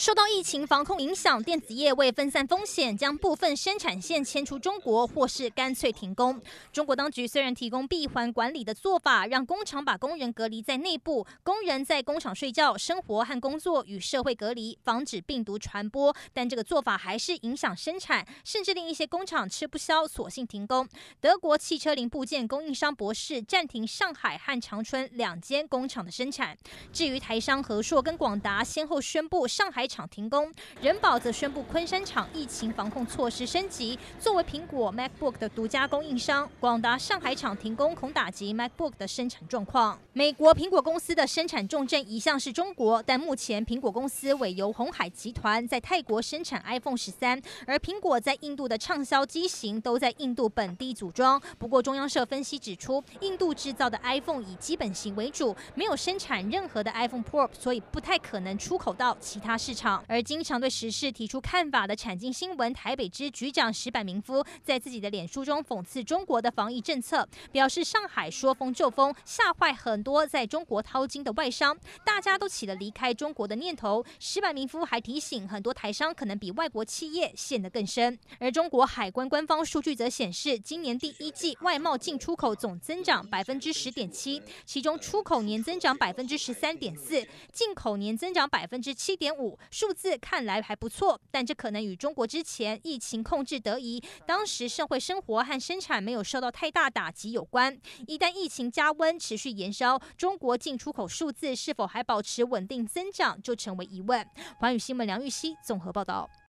受到疫情防控影响，电子业为分散风险，将部分生产线迁出中国，或是干脆停工。中国当局虽然提供闭环管理的做法，让工厂把工人隔离在内部，工人在工厂睡觉、生活和工作与社会隔离，防止病毒传播，但这个做法还是影响生产，甚至令一些工厂吃不消，索性停工。德国汽车零部件供应商博世暂停上海和长春两间工厂的生产。至于台商和硕跟广达，先后宣布上海厂停工，人保则宣布昆山厂疫情防控措施升级。作为苹果 MacBook 的独家供应商，广达上海厂停工恐打击 MacBook 的生产状况。美国苹果公司的生产重镇一向是中国，但目前苹果公司委由鸿海集团在泰国生产 iPhone 十三，而苹果在印度的畅销机型都在印度本地组装。不过，中央社分析指出，印度制造的 iPhone 以基本型为主，没有生产任何的 iPhone Pro，所以不太可能出口到其他市场。而经常对时事提出看法的产经新闻台北支局长石坂明夫，在自己的脸书中讽刺中国的防疫政策，表示上海说封就封，吓坏很多在中国淘金的外商，大家都起了离开中国的念头。石坂明夫还提醒，很多台商可能比外国企业陷得更深。而中国海关官方数据则显示，今年第一季外贸进出口总增长百分之十点七，其中出口年增长百分之十三点四，进口年增长百分之七点五。数字看来还不错，但这可能与中国之前疫情控制得宜，当时社会生活和生产没有受到太大打击有关。一旦疫情加温，持续延烧，中国进出口数字是否还保持稳定增长，就成为疑问。环宇新闻梁玉熙综合报道。